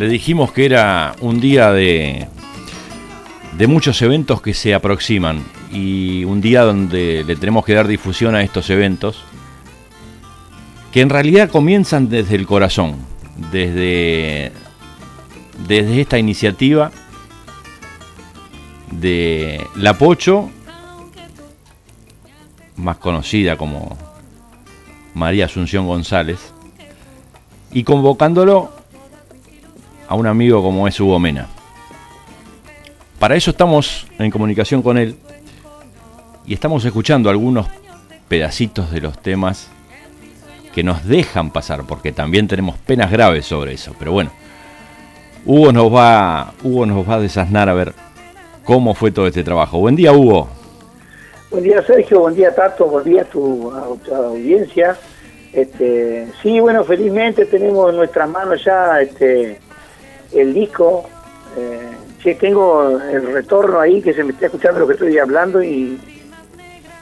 Le dijimos que era un día de, de muchos eventos que se aproximan y un día donde le tenemos que dar difusión a estos eventos que en realidad comienzan desde el corazón, desde, desde esta iniciativa de La Pocho, más conocida como María Asunción González, y convocándolo a un amigo como es Hugo Mena. Para eso estamos en comunicación con él y estamos escuchando algunos pedacitos de los temas que nos dejan pasar, porque también tenemos penas graves sobre eso. Pero bueno, Hugo nos va, Hugo nos va a desasnar a ver cómo fue todo este trabajo. Buen día, Hugo. Buen día, Sergio. Buen día, Tato. Buen día a tu, audiencia. Este, sí, bueno, felizmente tenemos en nuestras manos ya este, el disco. Eh, sí, tengo el retorno ahí que se me está escuchando lo que estoy hablando y,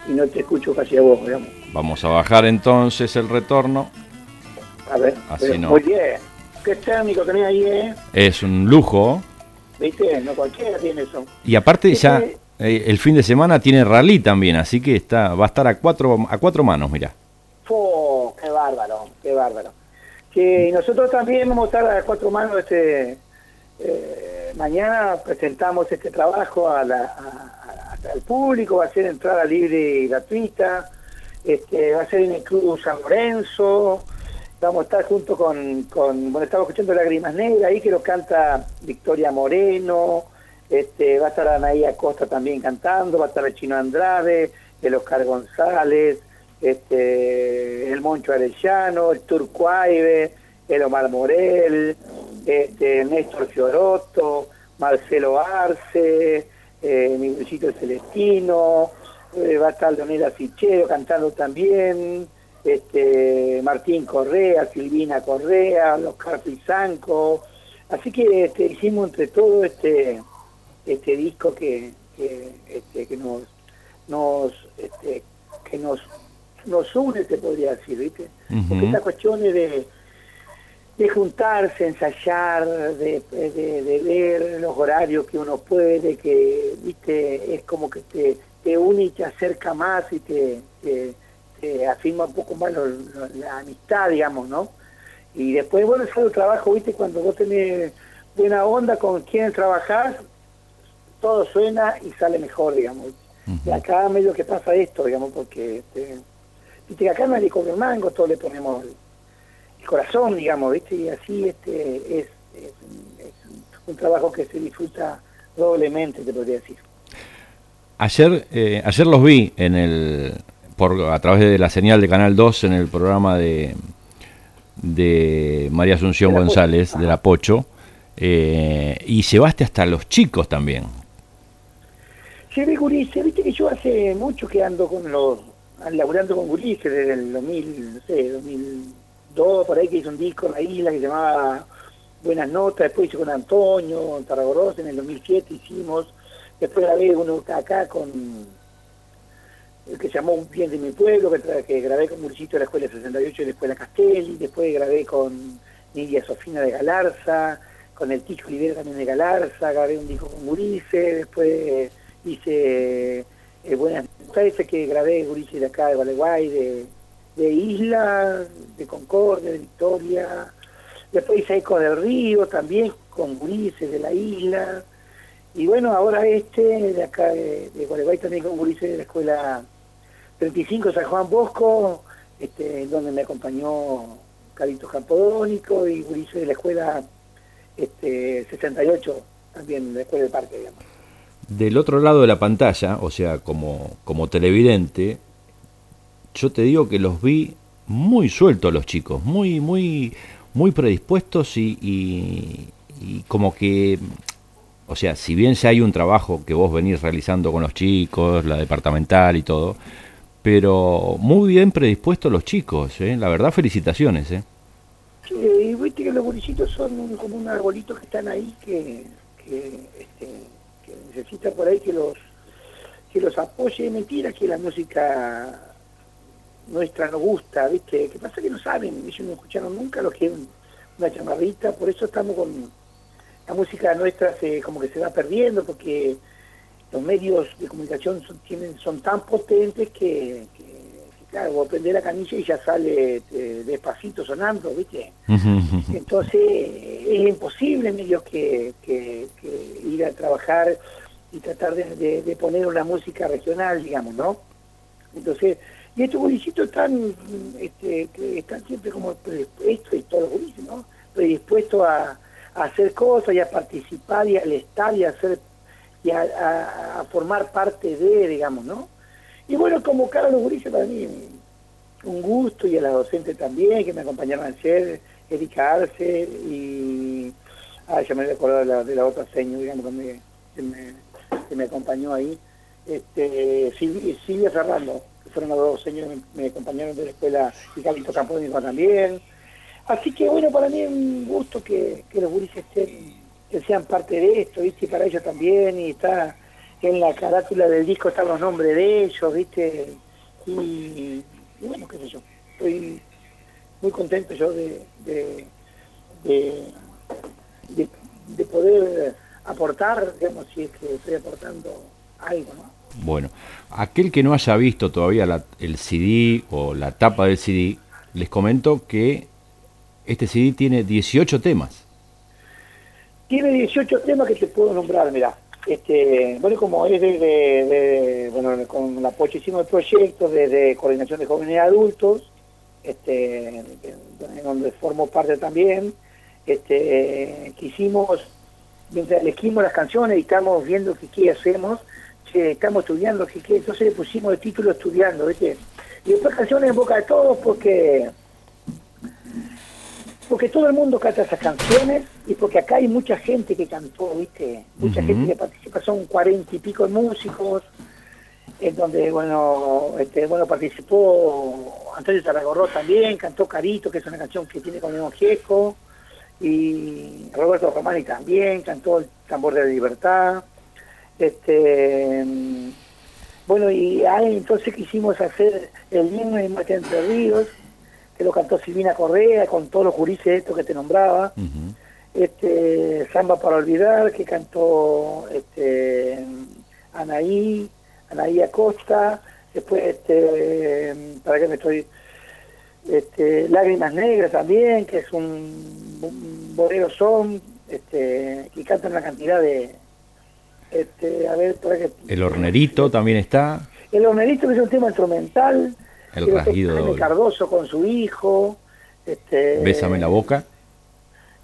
y no te escucho casi a vos, digamos. Vamos a bajar entonces el retorno. A ver, Así no. bien. ¿Qué técnico tenés ahí, eh? Es un lujo. ¿Viste? No cualquiera tiene eso. Y aparte ya eh, el fin de semana tiene rally también, así que está va a estar a cuatro a cuatro manos, mira. ¡Oh, qué bárbaro, qué bárbaro! Nosotros también vamos a estar a cuatro manos este eh, mañana presentamos este trabajo al público, va a ser entrada libre y gratuita, este, va a ser en el Club San Lorenzo, vamos a estar junto con, con bueno, estamos escuchando Lágrimas Negras ahí que lo canta Victoria Moreno, este, va a estar Anaí Acosta también cantando, va a estar el Chino Andrade, el Oscar González, este, el Moncho Arellano, el Turcuaibe, el Omar Morel, este, Néstor Fiorotto, Marcelo Arce, eh, mi el Celestino, eh, va a estar Leonela Fichero cantando también, este, Martín Correa, Silvina Correa, los Zanco. Así que este, hicimos entre todo este, este disco que, que, este, que nos, nos, este, que nos, nos une, te podría decir, ¿viste? Porque estas cuestiones de, de juntarse, ensayar, de, de, ver los horarios que uno puede, que, ¿viste? Es como que te, te une y te acerca más y te eh, afirma un poco más la amistad, digamos, ¿no? Y después, bueno, es el trabajo, ¿viste? Cuando vos tenés buena onda con quien trabajar, todo suena y sale mejor, digamos. Y acá medio que pasa esto, digamos, porque, este, viste, que acá nadie cobra mango, todos le ponemos el, corazón, digamos, ¿viste? Y así este es, es, un trabajo que se disfruta doblemente, te podría decir. Ayer, eh, ayer los vi en el a través de la señal de Canal 2 en el programa de, de María Asunción González, de La Pocho, eh, y llevaste hasta los chicos también. Llevé gurises, viste que yo hace mucho que ando con los, laburando con gurises desde el 2000, no sé, 2002, por ahí que hice un disco en la isla que se llamaba Buenas Notas, después hice con Antonio, en Tarragorros, en el 2007 hicimos, después grabé uno acá con el que llamó Un bien de mi pueblo, que, grabé con Murcito de la Escuela 68 y la Escuela Castelli, después grabé con Nidia Sofina de Galarza, con el Ticho Olivera también de Galarza, grabé un disco con Gurice, después hice eh, Buenas que grabé Gurice de acá de Gualeguay, de, de Isla, de Concordia, de Victoria, después hice Eco del Río también con Gurice de la Isla, y bueno, ahora este de acá de, Gualeguay también con Gurice de la Escuela 35 San Juan Bosco, este, donde me acompañó Carito Campodónico y Gurice de la escuela este, 68, también de la escuela del parque, digamos. Del otro lado de la pantalla, o sea, como, como televidente, yo te digo que los vi muy sueltos los chicos, muy, muy, muy predispuestos y, como que o sea, si bien ya hay un trabajo que vos venís realizando con los chicos, la departamental y todo, pero muy bien predispuestos los chicos, ¿eh? la verdad felicitaciones. ¿eh? Sí, viste que los gurisitos son como un arbolito que están ahí que, que, este, que necesita por ahí que los que los apoye. Mentira que la música nuestra no gusta, ¿viste? ¿Qué pasa que no saben? Ellos no escucharon nunca lo que es una chamarrita, por eso estamos con, la música nuestra se como que se va perdiendo porque los medios de comunicación son, tienen, son tan potentes que, claro, vos prendés la canilla y ya sale eh, despacito sonando, ¿viste? Entonces es imposible medio que, que, ir a trabajar y tratar de, poner una música regional, digamos, ¿no? Entonces, y estos gurisitos están, este, están siempre como predispuestos, y todos los gurises, ¿no? Predispuestos a, a, hacer cosas y a participar y al estar y a hacer y a, formar parte de, digamos, ¿no? Y bueno, convocar a los gurises para mí un gusto y a la docente también, que me acompañaron ayer, Erika Arce y... Ah, ya me he acordado de la, de la otra señora, digamos, que me, que me, acompañó ahí. Este, Silvia, Silvia Ferrando, que fueron los dos señores que me, acompañaron de la escuela, y Carlito Campónico también. Así que bueno, para mí es un gusto que, que los gurises estén que sean parte de esto, ¿viste? Y para ellos también, y está en la carátula del disco están los nombres de ellos, ¿viste? Y, bueno, qué sé yo, estoy muy contento yo de, de, de, poder aportar, digamos, si es que estoy aportando algo, ¿no? Bueno, aquel que no haya visto todavía el CD o la tapa del CD, les comento que este CD tiene 18 temas. Tiene 18 temas que te puedo nombrar, mira. Este, bueno, como es de, bueno, con el apoyo hicimos el proyecto desde Coordinación de Jóvenes y Adultos, este, donde formo parte también, este, quisimos, mientras elegimos las canciones y estamos viendo qué, hacemos, estamos estudiando qué, entonces le pusimos el título estudiando, ¿viste? Y después canciones en boca de todos porque porque todo el mundo canta esas canciones y porque acá hay mucha gente que cantó, ¿viste? Mucha gente que participa, son cuarenta y pico de músicos, en donde, bueno, este, bueno, participó Antonio Tarragorro también, cantó Carito, que es una canción que tiene con el Gieco, y Roberto Romani también, cantó El Tambor de la Libertad, este... Bueno, y ahí entonces quisimos hacer el himno de Mate Entre Ríos, que lo cantó Silvina Correa con todos los jurises estos que te nombraba. este Samba para olvidar, que cantó este Anaí, Anaí Acosta, después este para qué me estoy este Lágrimas Negras también, que es un, bolero son, este, que canta una cantidad de este, a ver, para que, El hornerito también está. El hornerito que es un tema instrumental, el rasguido. Cardoso con su hijo. Este, Bésame la boca.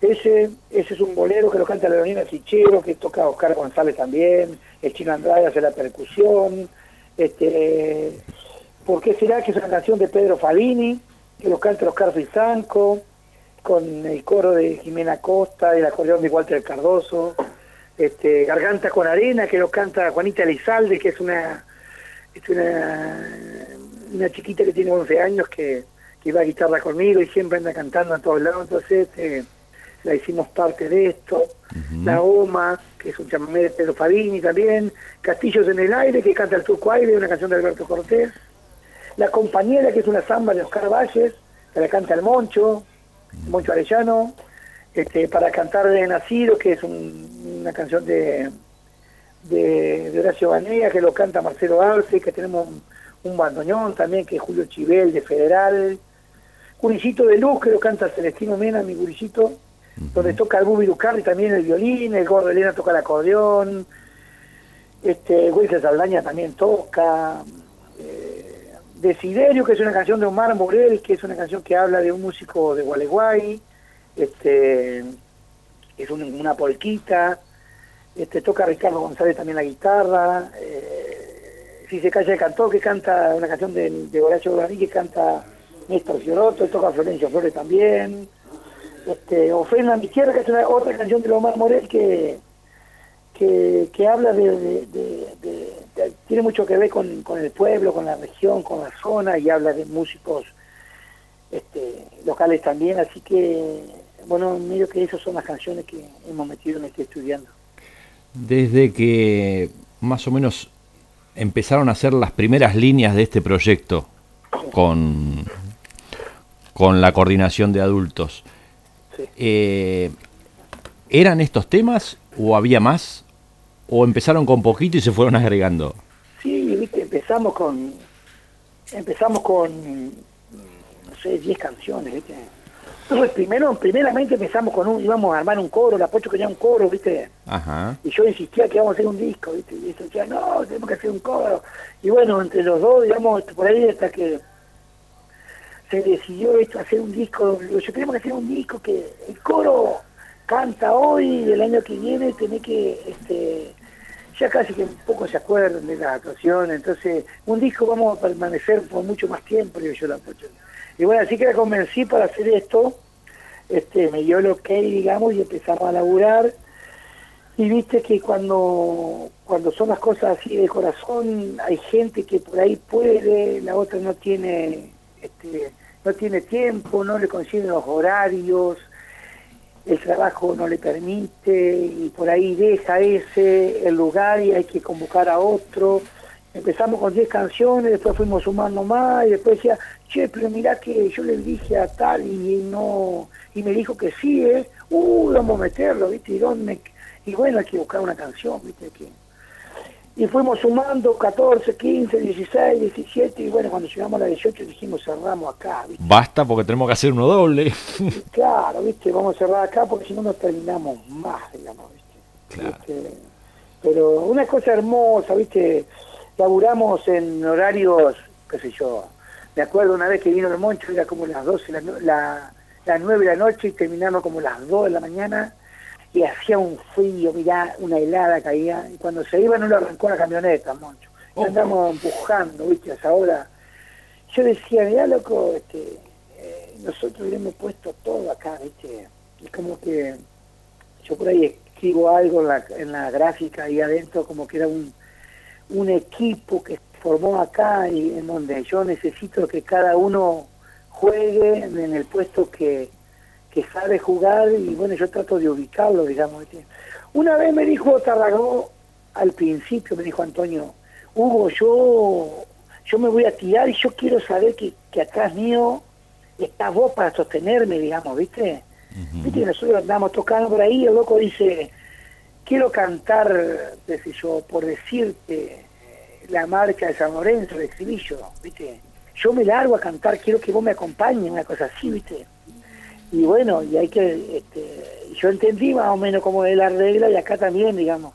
Ese, ese es un bolero que lo canta Leonina Sichero, que toca Oscar González también, el Chino Andrade hace la percusión. Este, ¿Por qué será que es una canción de Pedro Fabini, que lo canta Oscar Fizanco, con el coro de Jimena Costa, y el acordeón de Walter Cardoso? Este, Garganta con Arena, que lo canta Juanita Elizalde, que es una, es una una chiquita que tiene 11 años que, iba a guitarra conmigo y siempre anda cantando a todos lados, entonces eh, la hicimos parte de esto. La OMA, que es un chamamé de Pedro Fabini también. Castillos en el aire, que canta el Turco Aire, una canción de Alberto Cortés. La compañera, que es una samba de Oscar Valles, que la canta el Moncho, Moncho Arellano. Este, para cantar de Nacido, que es una canción de, de, Horacio Banea, que lo canta Marcelo Arce, que tenemos un bandoneón también, que es Julio Chivel de Federal, Guricito de Luz, que lo canta Celestino Mena, mi guricito, donde toca el Bubi Ducarri también el violín, el Gordo Elena toca el acordeón, este, Wilson Saldaña también toca, eh, Desiderio, que es una canción de Omar Morel, que es una canción que habla de un músico de Gualeguay, este, es una polquita, este, toca Ricardo González también la guitarra, eh, si se calla el cantor, que canta una canción de, de Horacio Guaraní, que canta Néstor Fiorotto, toca Florencio Flores también. Este, Ofrenda a mi tierra, que es otra canción de Omar Morel que, que, habla de, tiene mucho que ver con, el pueblo, con la región, con la zona, y habla de músicos este, locales también, así que, bueno, medio que esas son las canciones que hemos metido en este estudiando. Desde que más o menos empezaron a hacer las primeras líneas de este proyecto con, con la coordinación de adultos. Eh, ¿Eran estos temas o había más? ¿O empezaron con poquito y se fueron agregando? Sí, viste, empezamos con, empezamos con, no sé, 10 canciones, viste. Entonces, primero, primeramente empezamos con un, íbamos a armar un coro, la Pocho quería un coro, viste. Ajá. Y yo insistía que íbamos a hacer un disco, viste. Y eso decía, no, tenemos que hacer un coro. Y bueno, entre los dos, digamos, por ahí hasta que se decidió esto, hacer un disco, yo tenemos que hacer un disco que el coro canta hoy y el año que viene tenés que, este, ya casi que un poco se acuerdan de la actuación, entonces un disco vamos a permanecer por mucho más tiempo, digo yo la Pocho. Y bueno, así que la convencí para hacer esto, este, me dio el ok, digamos, y empezamos a laburar. Y viste que cuando, cuando son las cosas así de corazón, hay gente que por ahí puede, la otra no tiene, este, no tiene tiempo, no le consiguen los horarios, el trabajo no le permite, y por ahí deja ese el lugar y hay que convocar a otro empezamos con 10 canciones, después fuimos sumando más y después decía, che, pero mirá que yo le dije a tal y no y me dijo que sí, ¿eh? Uh, vamos a meterlo, ¿viste? Y, dónde, y bueno, hay que buscar una canción, ¿viste? Y fuimos sumando 14, 15, 16, 17 y bueno, cuando llegamos a la 18 dijimos cerramos acá, ¿viste? Basta porque tenemos que hacer uno doble. claro, ¿viste? Vamos a cerrar acá porque si no nos terminamos más, digamos, ¿viste? Claro. ¿Viste? Pero una cosa hermosa, ¿viste? Laburamos en horarios, qué sé yo, me acuerdo una vez que vino el Moncho, era como las 12, la, la, las 9 de la noche y terminamos como las 2 de la mañana y hacía un frío, mirá, una helada caía, y cuando se iba no lo arrancó la camioneta, Moncho. Oh. Andamos empujando, viste, a esa hora. Yo decía, mirá, loco, este, eh, nosotros hubiéramos puesto todo acá, viste, es como que yo por ahí escribo algo en la, en la gráfica ahí adentro, como que era un un equipo que formó acá y en donde yo necesito que cada uno juegue en el puesto que, que sabe jugar y bueno, yo trato de ubicarlo, digamos. Una vez me dijo Tarragó, al principio me dijo Antonio, Hugo, yo, yo me voy a tirar y yo quiero saber que, que atrás mío está vos para sostenerme, digamos, ¿viste? ¿Viste que nosotros andamos tocando por ahí, el loco dice, quiero cantar, qué yo, por decirte, la marcha de San Lorenzo de Estribillo, ¿viste? Yo me largo a cantar, quiero que vos me acompañes, una cosa así, ¿viste? Y bueno, y hay que, este, yo entendí más o menos cómo es la regla y acá también, digamos.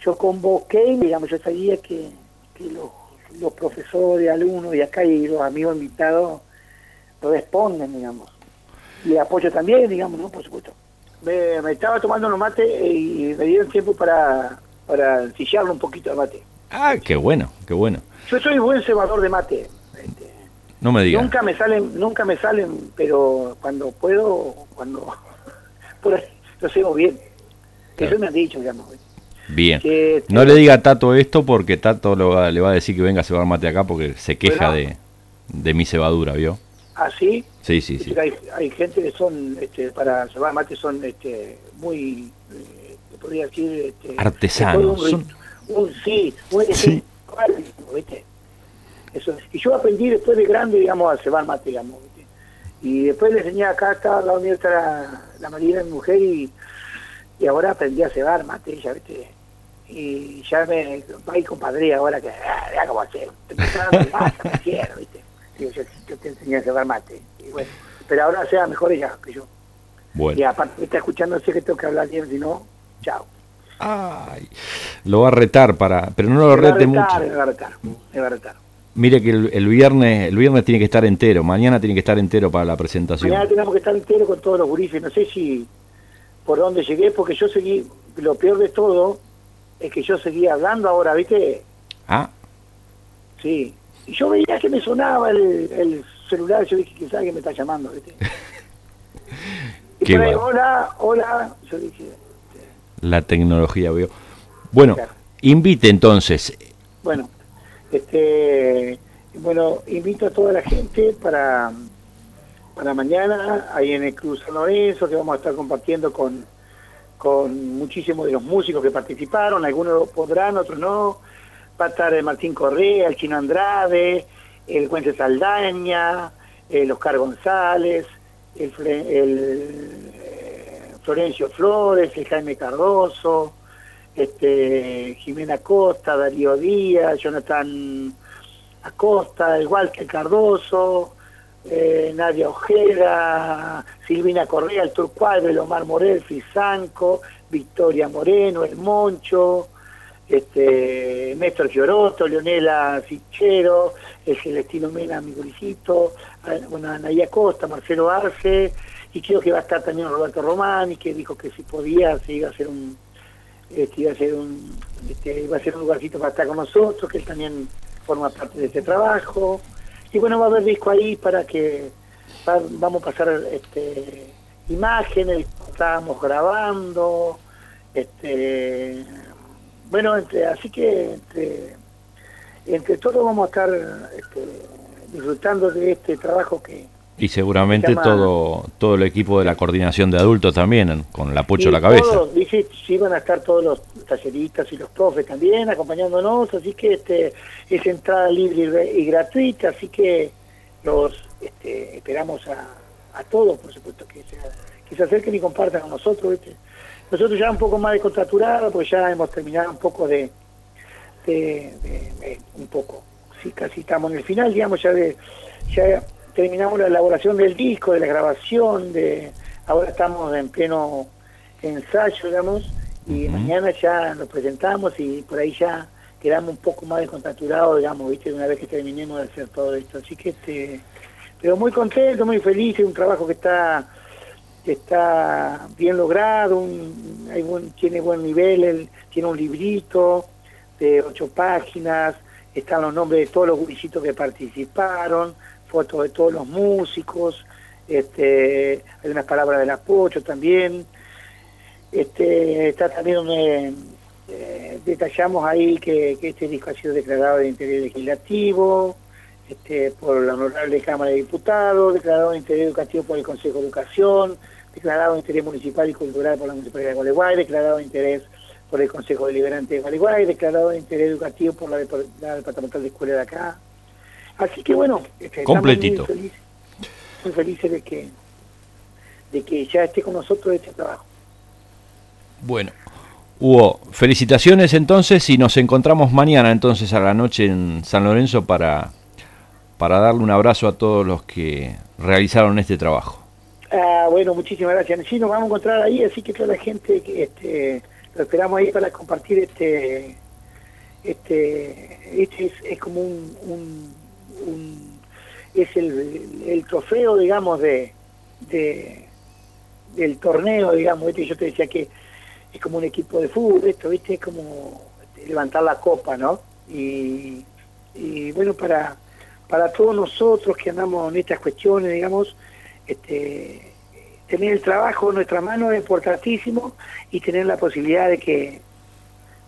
Yo convoqué, digamos, yo sabía que, que los, profesores, alumnos y acá y los amigos invitados responden, digamos. Y apoyo también, digamos, ¿no? Por supuesto me, me, estaba tomando unos mate y me dieron tiempo para, para ensillarlo un poquito de mate. Ah, qué bueno, qué bueno. Yo soy buen cebador de mate. Este, no me digas. Nunca me salen, nunca me salen, pero cuando puedo, cuando por ahí, lo hacemos bien. Claro. Eso me han dicho, digamos. Bien. Que, no le diga a Tato esto porque Tato lo va, le va a decir que venga a cebar mate acá porque se queja bueno, de, de mi cebadura, ¿vio? ¿Ah, sí? Sí, sí. Hay, hay gente que son, este, para cebar mate, son este, muy, eh, podría decir... Este, Artesanos. Un, son... un, sí, un, sí. ¿viste? Eso, y yo aprendí después de grande, digamos, a cebar mate, digamos. ¿viste? Y después le enseñé acá, estaba la unidad la, la María de mi mujer y, y ahora aprendí a cebar mate, ya, ¿viste? Y ya me va y compadre ahora que, ah, vea cómo hacer, te me quiero, ¿viste? Yo, yo, yo, te enseñé a cebar mate. Y bueno, pero ahora sea mejor ella que yo. Bueno. Y aparte está escuchando, sé que tengo que hablar bien, si no, chao. Ay, lo va a retar para, pero no lo me rete va a retar, mucho. Me va a retar, me va a retar. Mire que el, el, viernes, el viernes tiene que estar entero, mañana tiene que estar entero para la presentación. Mañana tenemos que estar entero con todos los gurises, no sé si por dónde llegué, porque yo seguí, lo peor de todo es que yo seguía hablando ahora, ¿viste? Ah. Sí, y yo veía que me sonaba el, el celular, yo dije, quizás que me está llamando, ¿viste? y Qué por ahí, va. hola, hola, yo dije, La tecnología, veo. Bueno, Claro. invite entonces. bueno, este, bueno, invito a toda la gente para, para mañana, ahí en el Cruz San Lorenzo, que vamos a estar compartiendo con, con muchísimos de los músicos que participaron, algunos podrán, otros no. Va a estar Martín Correa, el Chino Andrade, el Cuente Saldaña, el Oscar González, el, el eh, Florencio Flores, el Jaime Cardoso, este, Jimena Costa, Darío Díaz, Jonathan Acosta, igual que Cardoso, eh, Nadia Ojeda, Silvina Correa, el Turcual, Omar Morel, Frisanco, Victoria Moreno, El Moncho, este, Néstor Fioroto, Leonela Fichero, el Celestino Mena, mi gurisito, bueno, Naya Costa, Marcelo Arce, y creo que va a estar también Roberto Romani, que dijo que si podía se iba a hacer un este, iba a ser un este, iba a ser un lugarcito para estar con nosotros, que él también forma parte de este trabajo. Y bueno, va a haber disco ahí para que vamos a pasar este, imágenes, estábamos grabando, este bueno, entre, así que entre, entre todos vamos a estar este, disfrutando de este trabajo que... Y seguramente todo todo el equipo de la coordinación de adultos también, con el apoyo a la cabeza. Todos, dice, sí van a estar todos los talleristas y los profes también acompañándonos, así que este es entrada libre y gratuita, así que los este, esperamos a, a todos, por supuesto, que se, que se acerquen y compartan con nosotros. Este, nosotros ya un poco más descontracturado, porque ya hemos terminado un poco de, de, un poco, sí, casi estamos en el final, digamos, ya de, ya terminamos la elaboración del disco, de la grabación, de ahora estamos en pleno ensayo, digamos, y mañana ya nos presentamos y por ahí ya quedamos un poco más descontracturados, digamos, viste, una vez que terminemos de hacer todo esto. Así que este, pero muy contento, muy feliz, es un trabajo que está está bien logrado, tiene buen nivel, tiene un librito de ocho páginas, están los nombres de todos los gurisitos que participaron, fotos de todos los músicos, este, hay unas palabras del apoyo también, este, está también donde eh, detallamos ahí que, este disco ha sido declarado de interés legislativo, este, por la Honorable Cámara de Diputados, declarado de interés educativo por el Consejo de Educación, declarado de interés municipal y cultural por la Municipalidad de Gualeguay, declarado de interés por el Consejo Deliberante de Gualeguay, declarado de interés educativo por la, Departamental de Escuela de acá. Así que bueno, este, completito. Muy felices, de que de que ya esté con nosotros este trabajo. Bueno, Hugo, felicitaciones entonces y nos encontramos mañana entonces a la noche en San Lorenzo para, para darle un abrazo a todos los que realizaron este trabajo. Ah, bueno, muchísimas gracias. Sí, nos vamos a encontrar ahí, así que toda la gente este, lo esperamos ahí para compartir este, este, este es, como un, es el, el, trofeo, digamos, de, de del torneo, digamos, ¿viste? yo te decía que es como un equipo de fútbol, esto, ¿viste? Es como levantar la copa, ¿no? Y, y bueno, para, para todos nosotros que andamos en estas cuestiones, digamos, este, tener el trabajo en nuestra mano es importantísimo y tener la posibilidad de que,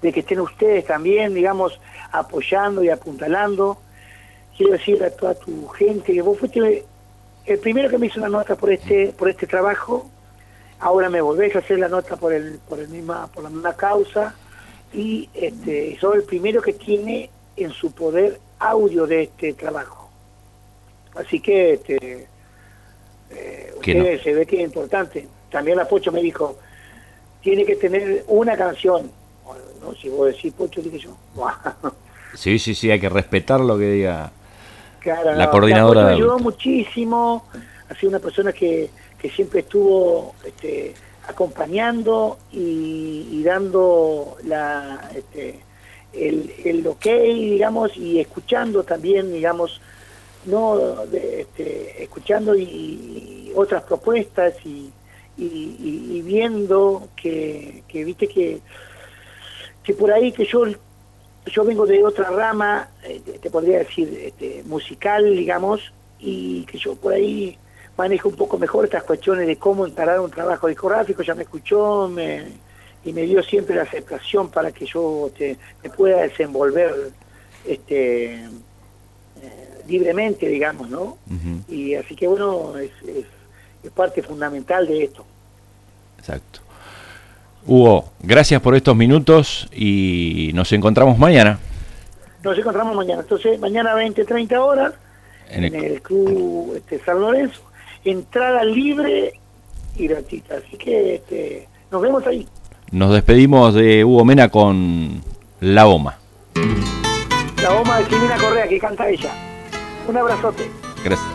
de que estén ustedes también, digamos, apoyando y apuntalando. Quiero decir a toda tu gente que vos fuiste el primero que me hizo una nota por este, por este trabajo, ahora me volvés a hacer la nota por el, por el misma, por la misma causa, y este, soy el primero que tiene en su poder audio de este trabajo. Así que este, eh, se ve que es importante. También la Pocho me dijo, tiene que tener una canción. no, si vos decís Pocho, dije yo. sí, sí, sí, hay que respetar lo que diga la coordinadora. La me ayudó muchísimo, ha sido una persona que, que siempre estuvo este, acompañando y, dando la, este, el, el ok, digamos, y escuchando también, digamos, no este, escuchando y, otras propuestas y, y, viendo que, que, viste que que por ahí que yo yo vengo de otra rama eh, te podría decir este, musical digamos y que yo por ahí manejo un poco mejor estas cuestiones de cómo encarar un trabajo discográfico ya me escuchó me, y me dio siempre la aceptación para que yo este, me pueda desenvolver este libremente, digamos, ¿no? Y así que bueno, es, es, parte fundamental de esto. Exacto. Hugo, gracias por estos minutos y nos encontramos mañana. Nos encontramos mañana. Entonces, mañana 20, 30 horas en el, club este, San Lorenzo. Entrada libre y gratuita. Así que este, nos vemos ahí. Nos despedimos de Hugo Mena con La Oma. La Oma de Silvina Correa, que canta ella. Un abrazote. Gracias.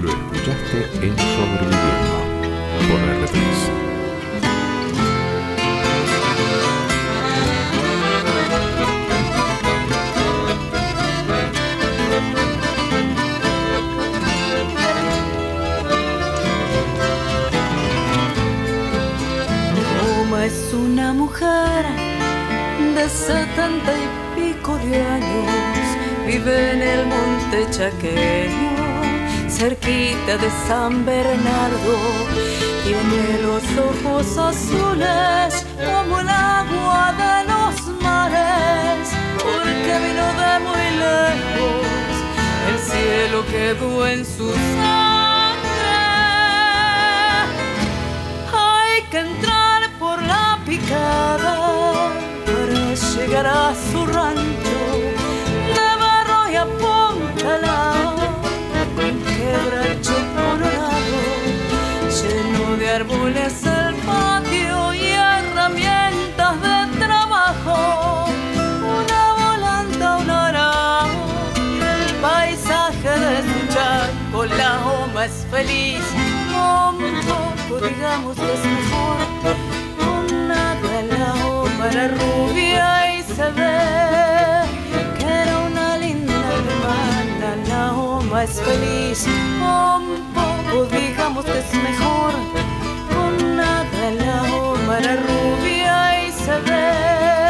Lo escuchaste en Sobreviviendo por R3. Es una mujer de setenta y pico de años, vive en el monte chaqueño, cerquita de San Bernardo. Tiene los ojos azules como el agua de los mares, porque vino de muy lejos, el cielo quedó en su para llegar a su rancho. De barro y apuntalado, un quebracho colorado lleno de árboles el patio y herramientas de trabajo, una volanta, un arao y el paisaje de su charco, la oma es feliz, un poco digamos es para rubia y se ve que era una linda hermana. La oma es feliz, un poco digamos que es mejor. Con nada la oma era rubia y se ve